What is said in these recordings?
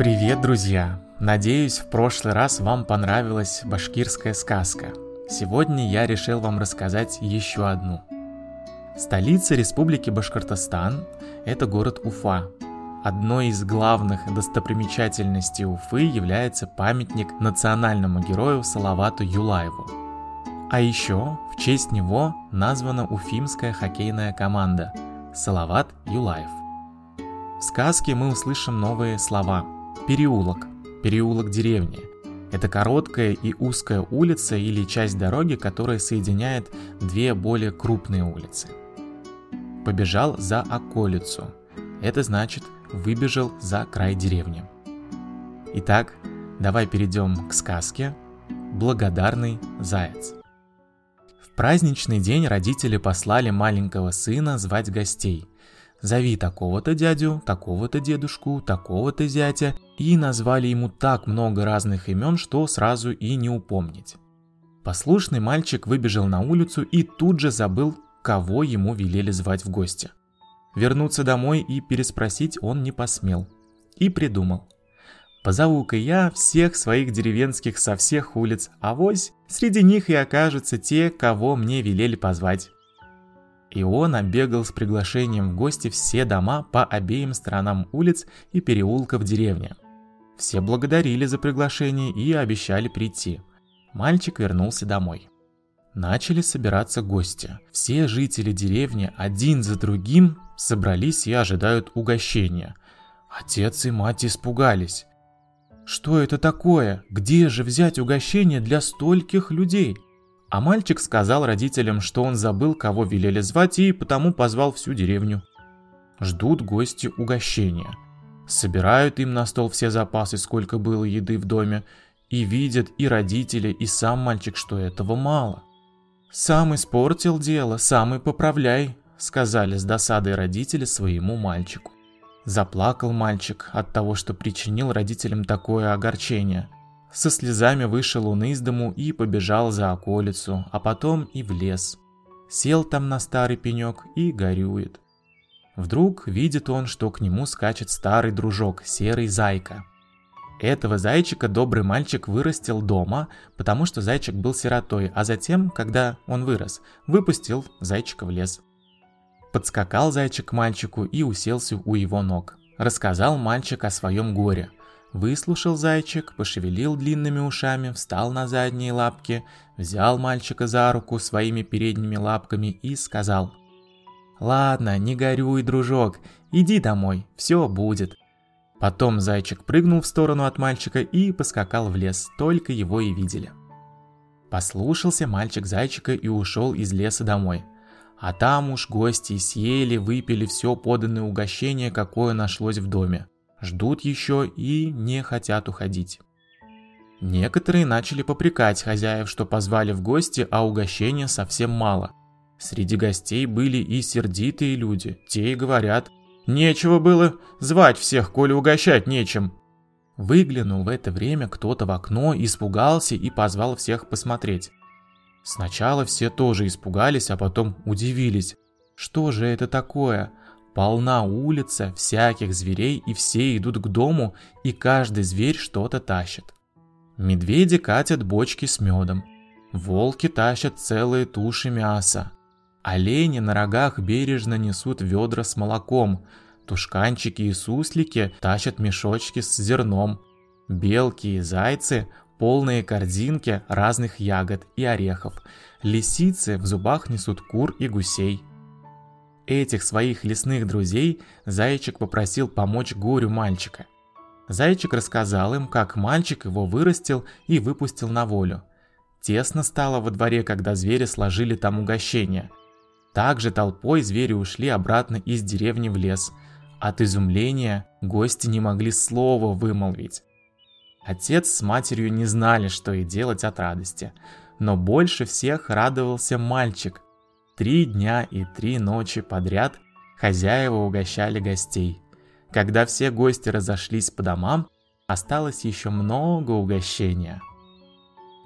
Привет, друзья! Надеюсь, в прошлый раз вам понравилась башкирская сказка. Сегодня я решил вам рассказать еще одну. Столица Республики Башкортостан – это город Уфа. Одной из главных достопримечательностей Уфы является памятник национальному герою Салавату Юлаеву. А еще в честь него названа уфимская хоккейная команда – Салават Юлаев. В сказке мы услышим новые слова. Переулок, переулок деревни. Это короткая и узкая улица или часть дороги, которая соединяет две более крупные улицы. Побежал за околицу. Это значит выбежал за край деревни. Итак, давай перейдем к сказке «Благодарный заяц». В праздничный день родители послали маленького сына звать гостей – Зови такого-то дядю, такого-то дедушку, такого-то зятя, и назвали ему так много разных имен, что сразу и не упомнить. Послушный мальчик выбежал на улицу и тут же забыл, кого ему велели звать в гости. Вернуться домой и переспросить он не посмел. И придумал. Позову-ка я всех своих деревенских со всех улиц, а вось среди них и окажутся те, кого мне велели позвать и он оббегал с приглашением в гости все дома по обеим сторонам улиц и переулков деревни. Все благодарили за приглашение и обещали прийти. Мальчик вернулся домой. Начали собираться гости. Все жители деревни один за другим собрались и ожидают угощения. Отец и мать испугались. Что это такое? Где же взять угощение для стольких людей? А мальчик сказал родителям, что он забыл, кого велели звать, и потому позвал всю деревню. Ждут гости угощения. Собирают им на стол все запасы, сколько было еды в доме, и видят и родители, и сам мальчик, что этого мало. «Сам испортил дело, сам и поправляй», — сказали с досадой родители своему мальчику. Заплакал мальчик от того, что причинил родителям такое огорчение — со слезами вышел он из дому и побежал за околицу, а потом и в лес. Сел там на старый пенек и горюет. Вдруг видит он, что к нему скачет старый дружок, серый зайка. Этого зайчика добрый мальчик вырастил дома, потому что зайчик был сиротой, а затем, когда он вырос, выпустил зайчика в лес. Подскакал зайчик к мальчику и уселся у его ног. Рассказал мальчик о своем горе – Выслушал зайчик, пошевелил длинными ушами, встал на задние лапки, взял мальчика за руку своими передними лапками и сказал. «Ладно, не горюй, дружок, иди домой, все будет». Потом зайчик прыгнул в сторону от мальчика и поскакал в лес, только его и видели. Послушался мальчик зайчика и ушел из леса домой. А там уж гости съели, выпили все поданное угощение, какое нашлось в доме ждут еще и не хотят уходить. Некоторые начали попрекать хозяев, что позвали в гости, а угощения совсем мало. Среди гостей были и сердитые люди, те и говорят, «Нечего было звать всех, коли угощать нечем». Выглянул в это время кто-то в окно, испугался и позвал всех посмотреть. Сначала все тоже испугались, а потом удивились. Что же это такое? Полна улица всяких зверей, и все идут к дому, и каждый зверь что-то тащит. Медведи катят бочки с медом, волки тащат целые туши мяса, олени на рогах бережно несут ведра с молоком, тушканчики и суслики тащат мешочки с зерном, белки и зайцы полные корзинки разных ягод и орехов, лисицы в зубах несут кур и гусей – этих своих лесных друзей Зайчик попросил помочь горю мальчика. Зайчик рассказал им, как мальчик его вырастил и выпустил на волю. Тесно стало во дворе, когда звери сложили там угощение. Также толпой звери ушли обратно из деревни в лес. От изумления гости не могли слова вымолвить. Отец с матерью не знали, что и делать от радости. Но больше всех радовался мальчик, Три дня и три ночи подряд хозяева угощали гостей. Когда все гости разошлись по домам, осталось еще много угощения.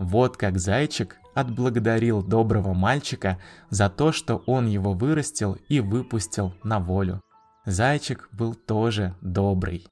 Вот как зайчик отблагодарил доброго мальчика за то, что он его вырастил и выпустил на волю. Зайчик был тоже добрый.